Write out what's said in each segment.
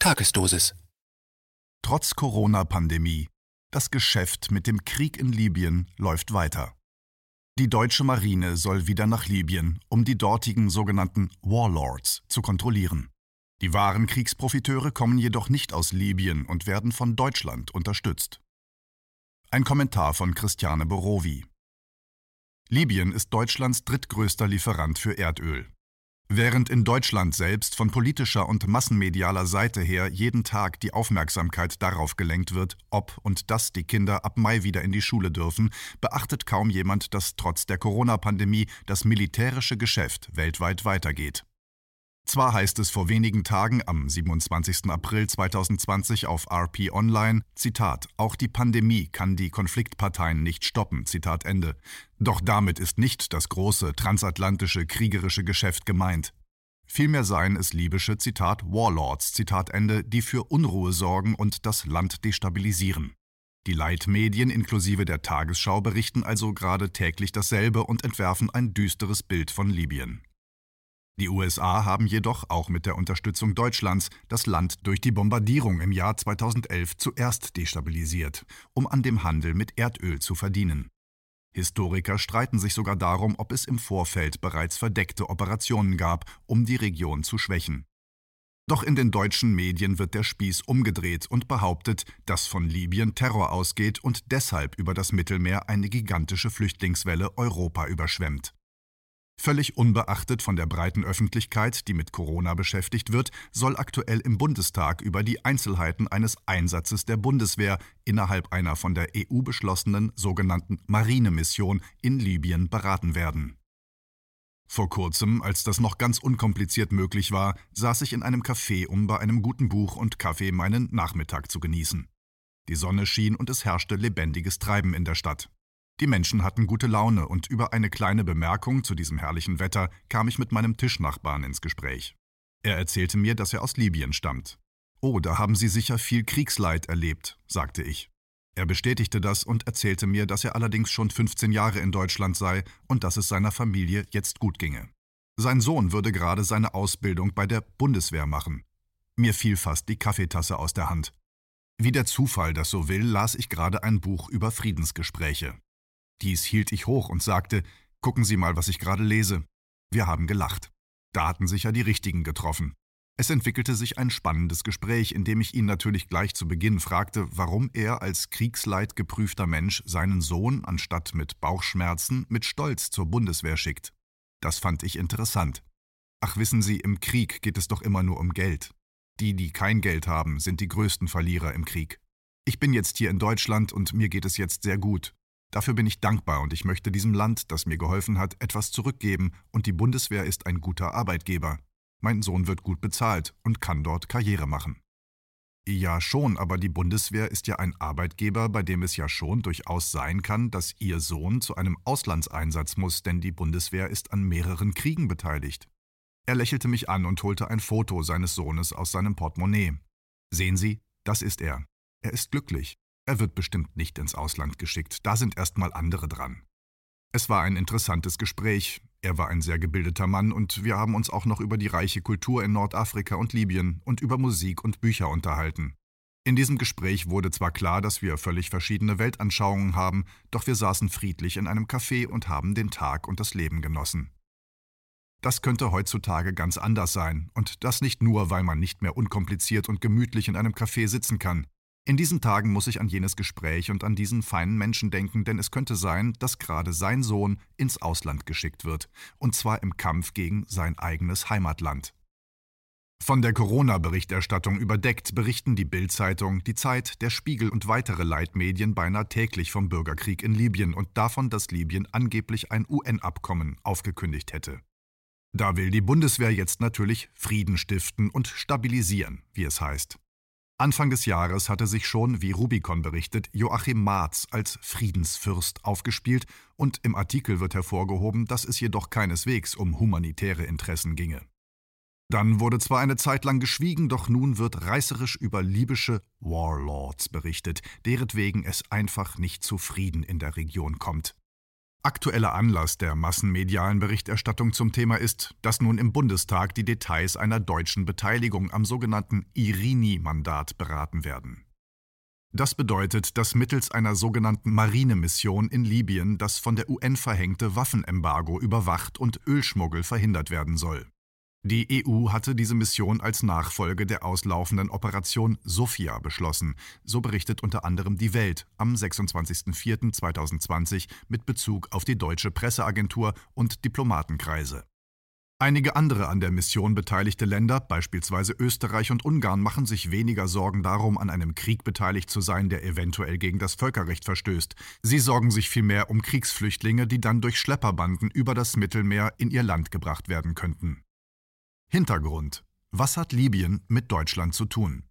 Tagesdosis. Trotz Corona-Pandemie. Das Geschäft mit dem Krieg in Libyen läuft weiter. Die deutsche Marine soll wieder nach Libyen, um die dortigen sogenannten Warlords zu kontrollieren. Die wahren Kriegsprofiteure kommen jedoch nicht aus Libyen und werden von Deutschland unterstützt. Ein Kommentar von Christiane Borowi. Libyen ist Deutschlands drittgrößter Lieferant für Erdöl. Während in Deutschland selbst von politischer und massenmedialer Seite her jeden Tag die Aufmerksamkeit darauf gelenkt wird, ob und dass die Kinder ab Mai wieder in die Schule dürfen, beachtet kaum jemand, dass trotz der Corona-Pandemie das militärische Geschäft weltweit weitergeht. Zwar heißt es vor wenigen Tagen am 27. April 2020 auf RP Online, Zitat, auch die Pandemie kann die Konfliktparteien nicht stoppen, Zitat Ende. Doch damit ist nicht das große transatlantische kriegerische Geschäft gemeint. Vielmehr seien es libysche, Zitat, Warlords, Zitat Ende, die für Unruhe sorgen und das Land destabilisieren. Die Leitmedien inklusive der Tagesschau berichten also gerade täglich dasselbe und entwerfen ein düsteres Bild von Libyen. Die USA haben jedoch auch mit der Unterstützung Deutschlands das Land durch die Bombardierung im Jahr 2011 zuerst destabilisiert, um an dem Handel mit Erdöl zu verdienen. Historiker streiten sich sogar darum, ob es im Vorfeld bereits verdeckte Operationen gab, um die Region zu schwächen. Doch in den deutschen Medien wird der Spieß umgedreht und behauptet, dass von Libyen Terror ausgeht und deshalb über das Mittelmeer eine gigantische Flüchtlingswelle Europa überschwemmt. Völlig unbeachtet von der breiten Öffentlichkeit, die mit Corona beschäftigt wird, soll aktuell im Bundestag über die Einzelheiten eines Einsatzes der Bundeswehr innerhalb einer von der EU beschlossenen sogenannten Marinemission in Libyen beraten werden. Vor kurzem, als das noch ganz unkompliziert möglich war, saß ich in einem Café, um bei einem guten Buch und Kaffee meinen Nachmittag zu genießen. Die Sonne schien und es herrschte lebendiges Treiben in der Stadt. Die Menschen hatten gute Laune und über eine kleine Bemerkung zu diesem herrlichen Wetter kam ich mit meinem Tischnachbarn ins Gespräch. Er erzählte mir, dass er aus Libyen stammt. Oh, da haben Sie sicher viel Kriegsleid erlebt, sagte ich. Er bestätigte das und erzählte mir, dass er allerdings schon 15 Jahre in Deutschland sei und dass es seiner Familie jetzt gut ginge. Sein Sohn würde gerade seine Ausbildung bei der Bundeswehr machen. Mir fiel fast die Kaffeetasse aus der Hand. Wie der Zufall das so will, las ich gerade ein Buch über Friedensgespräche. Dies hielt ich hoch und sagte, gucken Sie mal, was ich gerade lese. Wir haben gelacht. Da hatten sich ja die Richtigen getroffen. Es entwickelte sich ein spannendes Gespräch, in dem ich ihn natürlich gleich zu Beginn fragte, warum er als Kriegsleid geprüfter Mensch seinen Sohn anstatt mit Bauchschmerzen mit Stolz zur Bundeswehr schickt. Das fand ich interessant. Ach wissen Sie, im Krieg geht es doch immer nur um Geld. Die, die kein Geld haben, sind die größten Verlierer im Krieg. Ich bin jetzt hier in Deutschland und mir geht es jetzt sehr gut. Dafür bin ich dankbar und ich möchte diesem Land, das mir geholfen hat, etwas zurückgeben und die Bundeswehr ist ein guter Arbeitgeber. Mein Sohn wird gut bezahlt und kann dort Karriere machen. Ja schon, aber die Bundeswehr ist ja ein Arbeitgeber, bei dem es ja schon durchaus sein kann, dass Ihr Sohn zu einem Auslandseinsatz muss, denn die Bundeswehr ist an mehreren Kriegen beteiligt. Er lächelte mich an und holte ein Foto seines Sohnes aus seinem Portemonnaie. Sehen Sie, das ist er. Er ist glücklich. Er wird bestimmt nicht ins Ausland geschickt, da sind erst mal andere dran. Es war ein interessantes Gespräch. Er war ein sehr gebildeter Mann und wir haben uns auch noch über die reiche Kultur in Nordafrika und Libyen und über Musik und Bücher unterhalten. In diesem Gespräch wurde zwar klar, dass wir völlig verschiedene Weltanschauungen haben, doch wir saßen friedlich in einem Café und haben den Tag und das Leben genossen. Das könnte heutzutage ganz anders sein, und das nicht nur, weil man nicht mehr unkompliziert und gemütlich in einem Café sitzen kann. In diesen Tagen muss ich an jenes Gespräch und an diesen feinen Menschen denken, denn es könnte sein, dass gerade sein Sohn ins Ausland geschickt wird, und zwar im Kampf gegen sein eigenes Heimatland. Von der Corona-Berichterstattung überdeckt berichten die Bild-Zeitung, die Zeit, der Spiegel und weitere Leitmedien beinahe täglich vom Bürgerkrieg in Libyen und davon, dass Libyen angeblich ein UN-Abkommen aufgekündigt hätte. Da will die Bundeswehr jetzt natürlich Frieden stiften und stabilisieren, wie es heißt. Anfang des Jahres hatte sich schon, wie Rubicon berichtet, Joachim Marz als Friedensfürst aufgespielt und im Artikel wird hervorgehoben, dass es jedoch keineswegs um humanitäre Interessen ginge. Dann wurde zwar eine Zeit lang geschwiegen, doch nun wird reißerisch über libysche Warlords berichtet, deretwegen es einfach nicht zu Frieden in der Region kommt. Aktueller Anlass der massenmedialen Berichterstattung zum Thema ist, dass nun im Bundestag die Details einer deutschen Beteiligung am sogenannten Irini-Mandat beraten werden. Das bedeutet, dass mittels einer sogenannten Marinemission in Libyen das von der UN verhängte Waffenembargo überwacht und Ölschmuggel verhindert werden soll. Die EU hatte diese Mission als Nachfolge der auslaufenden Operation Sophia beschlossen, so berichtet unter anderem Die Welt am 26.04.2020 mit Bezug auf die deutsche Presseagentur und Diplomatenkreise. Einige andere an der Mission beteiligte Länder, beispielsweise Österreich und Ungarn, machen sich weniger Sorgen darum, an einem Krieg beteiligt zu sein, der eventuell gegen das Völkerrecht verstößt. Sie sorgen sich vielmehr um Kriegsflüchtlinge, die dann durch Schlepperbanden über das Mittelmeer in ihr Land gebracht werden könnten. Hintergrund. Was hat Libyen mit Deutschland zu tun?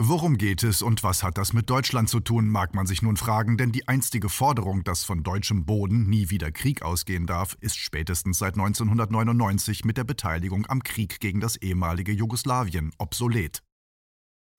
Worum geht es und was hat das mit Deutschland zu tun, mag man sich nun fragen, denn die einstige Forderung, dass von deutschem Boden nie wieder Krieg ausgehen darf, ist spätestens seit 1999 mit der Beteiligung am Krieg gegen das ehemalige Jugoslawien obsolet.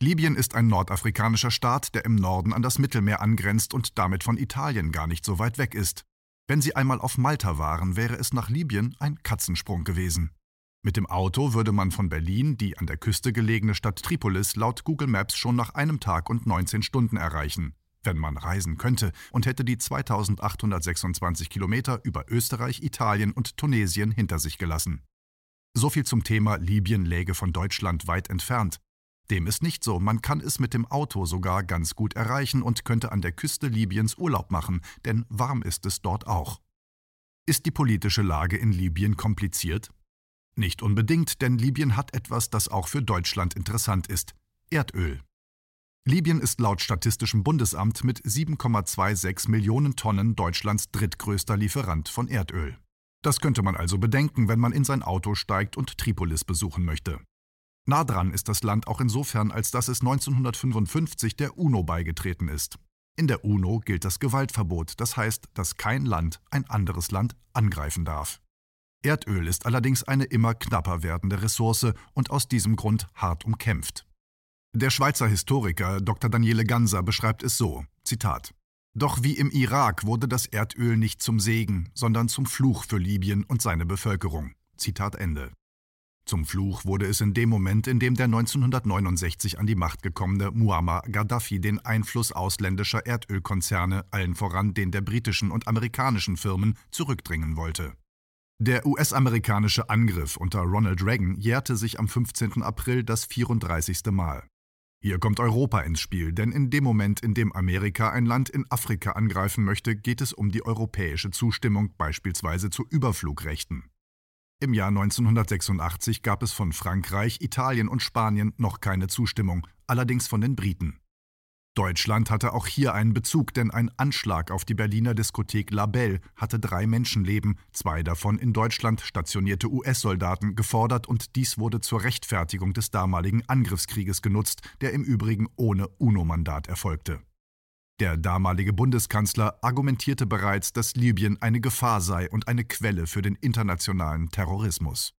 Libyen ist ein nordafrikanischer Staat, der im Norden an das Mittelmeer angrenzt und damit von Italien gar nicht so weit weg ist. Wenn sie einmal auf Malta waren, wäre es nach Libyen ein Katzensprung gewesen. Mit dem Auto würde man von Berlin die an der Küste gelegene Stadt Tripolis laut Google Maps schon nach einem Tag und 19 Stunden erreichen, wenn man reisen könnte und hätte die 2826 Kilometer über Österreich, Italien und Tunesien hinter sich gelassen. So viel zum Thema Libyen läge von Deutschland weit entfernt. Dem ist nicht so, man kann es mit dem Auto sogar ganz gut erreichen und könnte an der Küste Libyens Urlaub machen, denn warm ist es dort auch. Ist die politische Lage in Libyen kompliziert? Nicht unbedingt, denn Libyen hat etwas, das auch für Deutschland interessant ist Erdöl. Libyen ist laut Statistischem Bundesamt mit 7,26 Millionen Tonnen Deutschlands drittgrößter Lieferant von Erdöl. Das könnte man also bedenken, wenn man in sein Auto steigt und Tripolis besuchen möchte. Nah dran ist das Land auch insofern, als dass es 1955 der UNO beigetreten ist. In der UNO gilt das Gewaltverbot, das heißt, dass kein Land ein anderes Land angreifen darf. Erdöl ist allerdings eine immer knapper werdende Ressource und aus diesem Grund hart umkämpft. Der Schweizer Historiker Dr. Daniele Ganser beschreibt es so: Zitat. Doch wie im Irak wurde das Erdöl nicht zum Segen, sondern zum Fluch für Libyen und seine Bevölkerung. Zitat Ende. Zum Fluch wurde es in dem Moment, in dem der 1969 an die Macht gekommene Muammar Gaddafi den Einfluss ausländischer Erdölkonzerne, allen voran den der britischen und amerikanischen Firmen, zurückdringen wollte. Der US-amerikanische Angriff unter Ronald Reagan jährte sich am 15. April das 34. Mal. Hier kommt Europa ins Spiel, denn in dem Moment, in dem Amerika ein Land in Afrika angreifen möchte, geht es um die europäische Zustimmung beispielsweise zu Überflugrechten. Im Jahr 1986 gab es von Frankreich, Italien und Spanien noch keine Zustimmung, allerdings von den Briten. Deutschland hatte auch hier einen Bezug, denn ein Anschlag auf die Berliner Diskothek La Belle hatte drei Menschenleben, zwei davon in Deutschland stationierte US-Soldaten, gefordert und dies wurde zur Rechtfertigung des damaligen Angriffskrieges genutzt, der im Übrigen ohne UNO-Mandat erfolgte. Der damalige Bundeskanzler argumentierte bereits, dass Libyen eine Gefahr sei und eine Quelle für den internationalen Terrorismus.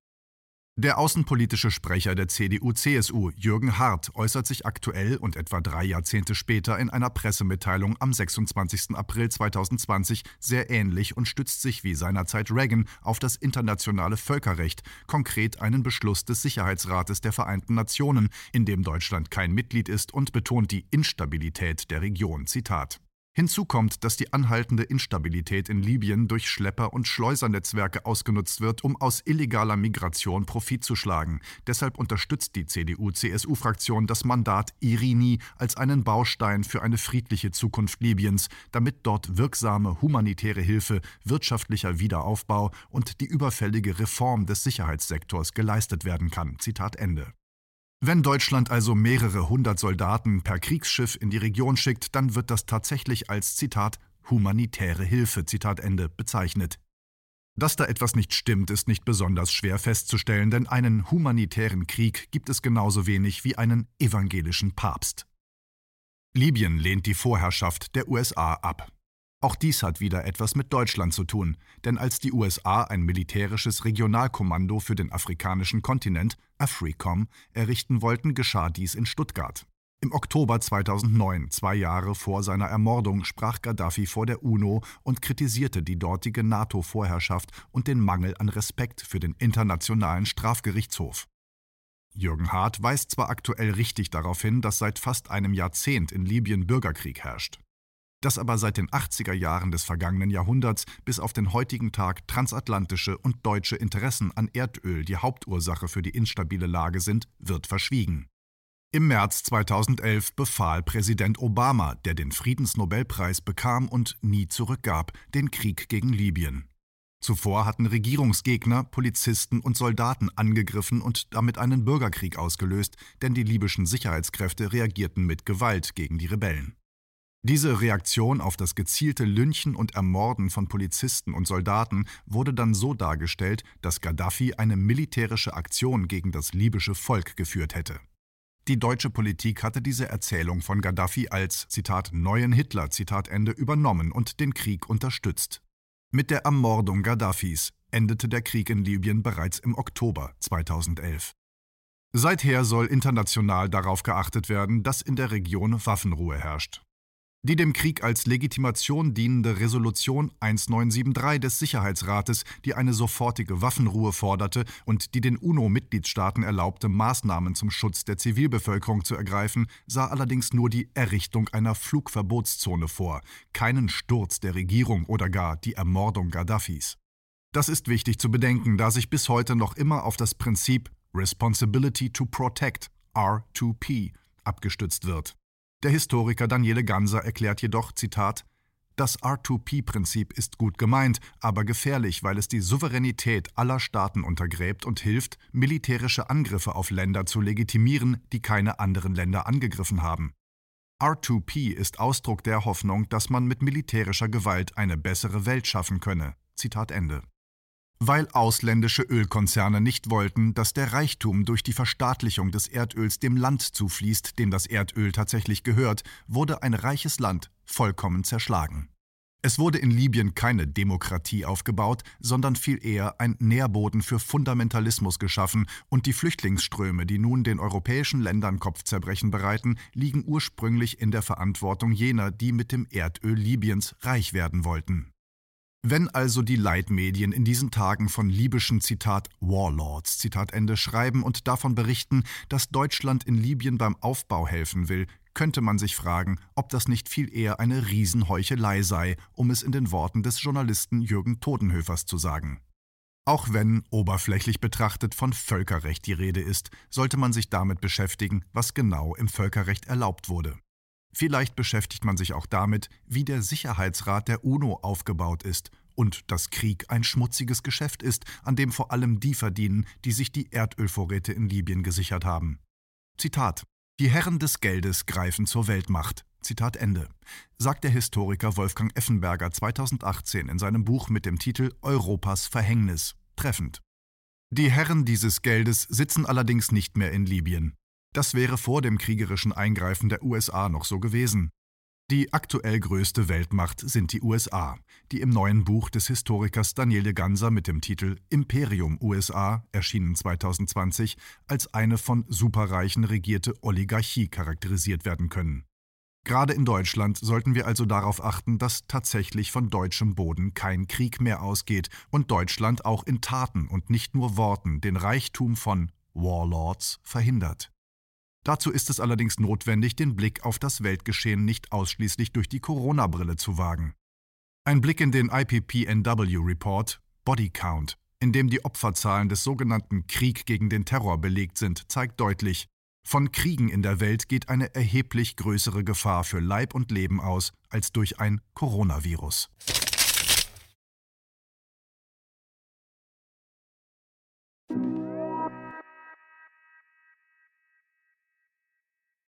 Der außenpolitische Sprecher der CDU-CSU, Jürgen Hart, äußert sich aktuell und etwa drei Jahrzehnte später in einer Pressemitteilung am 26. April 2020 sehr ähnlich und stützt sich wie seinerzeit Reagan auf das internationale Völkerrecht, konkret einen Beschluss des Sicherheitsrates der Vereinten Nationen, in dem Deutschland kein Mitglied ist und betont die Instabilität der Region. Zitat Hinzu kommt, dass die anhaltende Instabilität in Libyen durch Schlepper- und Schleusernetzwerke ausgenutzt wird, um aus illegaler Migration Profit zu schlagen. Deshalb unterstützt die CDU-CSU-Fraktion das Mandat Irini als einen Baustein für eine friedliche Zukunft Libyens, damit dort wirksame humanitäre Hilfe, wirtschaftlicher Wiederaufbau und die überfällige Reform des Sicherheitssektors geleistet werden kann. Zitat Ende. Wenn Deutschland also mehrere hundert Soldaten per Kriegsschiff in die Region schickt, dann wird das tatsächlich als Zitat humanitäre Hilfe Zitat Ende bezeichnet. Dass da etwas nicht stimmt, ist nicht besonders schwer festzustellen, denn einen humanitären Krieg gibt es genauso wenig wie einen evangelischen Papst. Libyen lehnt die Vorherrschaft der USA ab. Auch dies hat wieder etwas mit Deutschland zu tun, denn als die USA ein militärisches Regionalkommando für den afrikanischen Kontinent, AFRICOM, errichten wollten, geschah dies in Stuttgart. Im Oktober 2009, zwei Jahre vor seiner Ermordung, sprach Gaddafi vor der UNO und kritisierte die dortige NATO-Vorherrschaft und den Mangel an Respekt für den Internationalen Strafgerichtshof. Jürgen Hart weist zwar aktuell richtig darauf hin, dass seit fast einem Jahrzehnt in Libyen Bürgerkrieg herrscht. Dass aber seit den 80er Jahren des vergangenen Jahrhunderts bis auf den heutigen Tag transatlantische und deutsche Interessen an Erdöl die Hauptursache für die instabile Lage sind, wird verschwiegen. Im März 2011 befahl Präsident Obama, der den Friedensnobelpreis bekam und nie zurückgab, den Krieg gegen Libyen. Zuvor hatten Regierungsgegner Polizisten und Soldaten angegriffen und damit einen Bürgerkrieg ausgelöst, denn die libyschen Sicherheitskräfte reagierten mit Gewalt gegen die Rebellen. Diese Reaktion auf das gezielte Lynchen und Ermorden von Polizisten und Soldaten wurde dann so dargestellt, dass Gaddafi eine militärische Aktion gegen das libysche Volk geführt hätte. Die deutsche Politik hatte diese Erzählung von Gaddafi als Zitat neuen Hitler Zitat Ende übernommen und den Krieg unterstützt. Mit der Ermordung Gaddafis endete der Krieg in Libyen bereits im Oktober 2011. Seither soll international darauf geachtet werden, dass in der Region Waffenruhe herrscht. Die dem Krieg als Legitimation dienende Resolution 1973 des Sicherheitsrates, die eine sofortige Waffenruhe forderte und die den UNO-Mitgliedstaaten erlaubte, Maßnahmen zum Schutz der Zivilbevölkerung zu ergreifen, sah allerdings nur die Errichtung einer Flugverbotszone vor, keinen Sturz der Regierung oder gar die Ermordung Gaddafis. Das ist wichtig zu bedenken, da sich bis heute noch immer auf das Prinzip Responsibility to Protect R2P abgestützt wird. Der Historiker Daniele Ganser erklärt jedoch, Zitat, das R2P-Prinzip ist gut gemeint, aber gefährlich, weil es die Souveränität aller Staaten untergräbt und hilft, militärische Angriffe auf Länder zu legitimieren, die keine anderen Länder angegriffen haben. R2P ist Ausdruck der Hoffnung, dass man mit militärischer Gewalt eine bessere Welt schaffen könne. Zitat Ende weil ausländische Ölkonzerne nicht wollten, dass der Reichtum durch die Verstaatlichung des Erdöls dem Land zufließt, dem das Erdöl tatsächlich gehört, wurde ein reiches Land vollkommen zerschlagen. Es wurde in Libyen keine Demokratie aufgebaut, sondern viel eher ein Nährboden für Fundamentalismus geschaffen, und die Flüchtlingsströme, die nun den europäischen Ländern Kopfzerbrechen bereiten, liegen ursprünglich in der Verantwortung jener, die mit dem Erdöl Libyens reich werden wollten. Wenn also die Leitmedien in diesen Tagen von libyschen Zitat Warlords Zitat Ende schreiben und davon berichten, dass Deutschland in Libyen beim Aufbau helfen will, könnte man sich fragen, ob das nicht viel eher eine Riesenheuchelei sei, um es in den Worten des Journalisten Jürgen Todenhöfers zu sagen. Auch wenn, oberflächlich betrachtet, von Völkerrecht die Rede ist, sollte man sich damit beschäftigen, was genau im Völkerrecht erlaubt wurde. Vielleicht beschäftigt man sich auch damit, wie der Sicherheitsrat der UNO aufgebaut ist und dass Krieg ein schmutziges Geschäft ist, an dem vor allem die verdienen, die sich die Erdölvorräte in Libyen gesichert haben. Zitat Die Herren des Geldes greifen zur Weltmacht. Zitat Ende. Sagt der Historiker Wolfgang Effenberger 2018 in seinem Buch mit dem Titel Europas Verhängnis. Treffend. Die Herren dieses Geldes sitzen allerdings nicht mehr in Libyen. Das wäre vor dem kriegerischen Eingreifen der USA noch so gewesen. Die aktuell größte Weltmacht sind die USA, die im neuen Buch des Historikers Daniele Ganser mit dem Titel Imperium USA, erschienen 2020, als eine von Superreichen regierte Oligarchie charakterisiert werden können. Gerade in Deutschland sollten wir also darauf achten, dass tatsächlich von deutschem Boden kein Krieg mehr ausgeht und Deutschland auch in Taten und nicht nur Worten den Reichtum von Warlords verhindert. Dazu ist es allerdings notwendig, den Blick auf das Weltgeschehen nicht ausschließlich durch die Corona-Brille zu wagen. Ein Blick in den IPPNW-Report Body Count, in dem die Opferzahlen des sogenannten Krieg gegen den Terror belegt sind, zeigt deutlich, von Kriegen in der Welt geht eine erheblich größere Gefahr für Leib und Leben aus als durch ein Coronavirus.